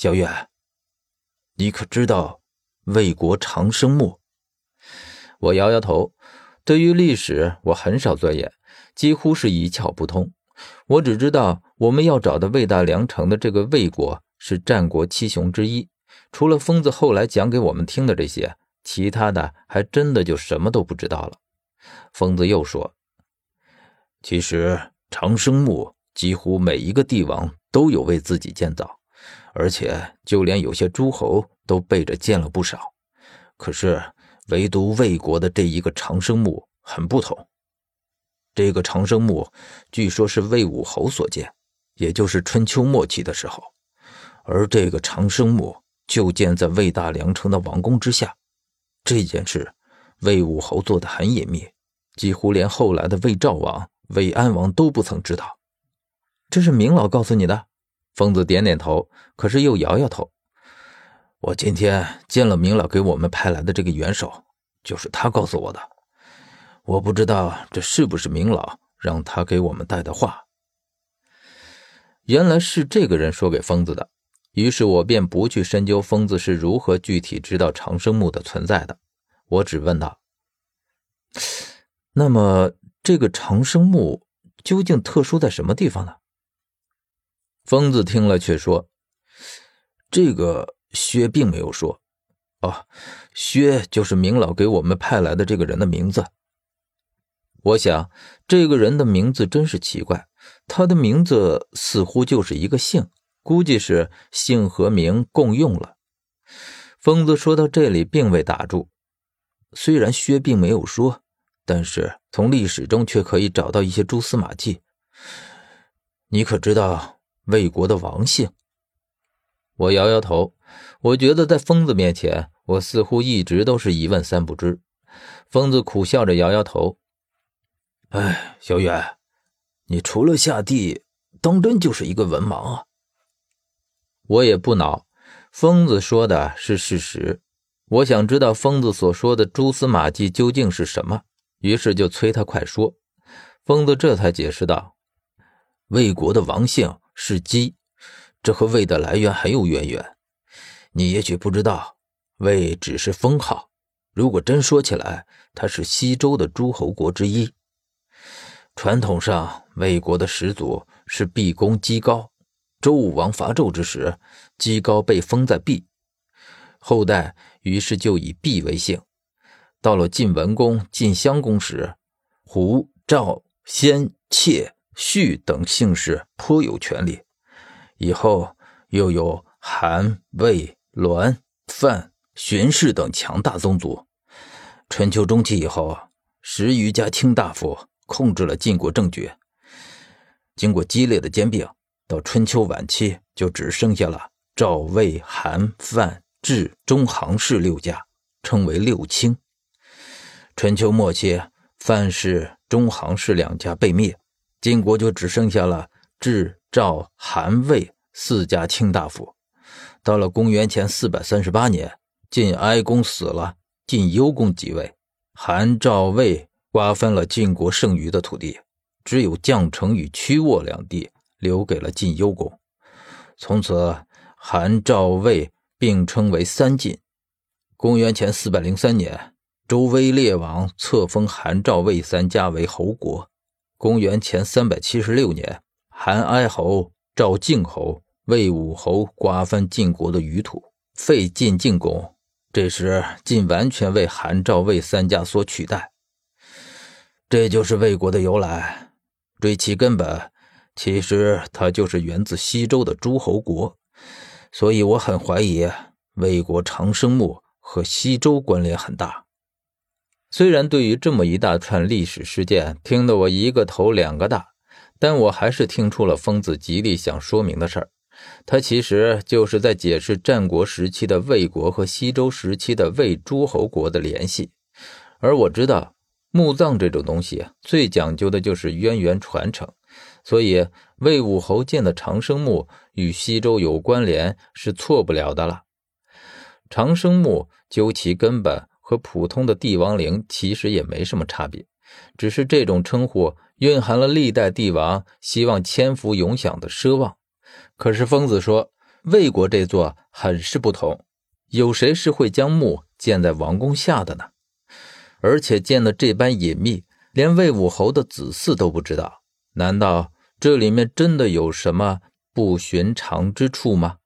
小月，你可知道魏国长生墓？我摇摇头，对于历史我很少钻研，几乎是一窍不通。我只知道我们要找的魏大梁城的这个魏国是战国七雄之一。除了疯子后来讲给我们听的这些，其他的还真的就什么都不知道了。疯子又说：“其实长生墓几乎每一个帝王都有为自己建造，而且就连有些诸侯都背着建了不少。可是唯独魏国的这一个长生墓很不同。这个长生墓据说是魏武侯所建，也就是春秋末期的时候，而这个长生墓。”就建在魏大梁城的王宫之下，这件事魏武侯做的很隐秘，几乎连后来的魏赵王、魏安王都不曾知道。这是明老告诉你的？疯子点点头，可是又摇摇头。我今天见了明老给我们派来的这个元首，就是他告诉我的。我不知道这是不是明老让他给我们带的话。原来是这个人说给疯子的。于是我便不去深究疯子是如何具体知道长生墓的存在的，我只问道：“那么这个长生墓究竟特殊在什么地方呢？”疯子听了却说：“这个薛并没有说。哦，薛就是明老给我们派来的这个人的名字。我想这个人的名字真是奇怪，他的名字似乎就是一个姓。”估计是姓和名共用了。疯子说到这里，并未打住。虽然薛并没有说，但是从历史中却可以找到一些蛛丝马迹。你可知道魏国的王姓？我摇摇头。我觉得在疯子面前，我似乎一直都是一问三不知。疯子苦笑着摇摇头：“哎，小远，你除了下地，当真就是一个文盲啊！”我也不恼，疯子说的是事实。我想知道疯子所说的蛛丝马迹究竟是什么，于是就催他快说。疯子这才解释道：“魏国的王姓是姬，这和魏的来源很有渊源。你也许不知道，魏只是封号。如果真说起来，他是西周的诸侯国之一。传统上，魏国的始祖是毕公姬高。”周武王伐纣之时，姬高被封在毕，后代于是就以毕为姓。到了晋文公、晋襄公时，胡、赵、先、妾、胥等姓氏颇有权力。以后又有韩、魏、栾、范、荀氏等强大宗族。春秋中期以后，十余家卿大夫控制了晋国政局。经过激烈的兼并。到春秋晚期，就只剩下了赵、魏、韩、范、智、中行氏六家，称为六卿。春秋末期，范氏、中行氏两家被灭，晋国就只剩下了智、赵、韩、魏四家卿大夫。到了公元前四百三十八年，晋哀公死了，晋幽公即位，韩、赵、魏瓜分了晋国剩余的土地，只有绛城与曲沃两地。留给了晋幽公，从此韩赵魏并称为三晋。公元前四百零三年，周威烈王册封韩赵魏三家为侯国。公元前三百七十六年，韩哀侯、赵敬侯、魏武侯瓜分晋国的余土，废晋进公。这时晋完全为韩赵魏三家所取代。这就是魏国的由来。追其根本。其实它就是源自西周的诸侯国，所以我很怀疑魏国长生墓和西周关联很大。虽然对于这么一大串历史事件听得我一个头两个大，但我还是听出了疯子极力想说明的事儿。他其实就是在解释战国时期的魏国和西周时期的魏诸侯国的联系。而我知道墓葬这种东西最讲究的就是渊源传承。所以，魏武侯建的长生墓与西周有关联是错不了的了。长生墓究其根本和普通的帝王陵其实也没什么差别，只是这种称呼蕴含了历代帝王希望千福永享的奢望。可是疯子说，魏国这座很是不同，有谁是会将墓建在王宫下的呢？而且建的这般隐秘，连魏武侯的子嗣都不知道。难道这里面真的有什么不寻常之处吗？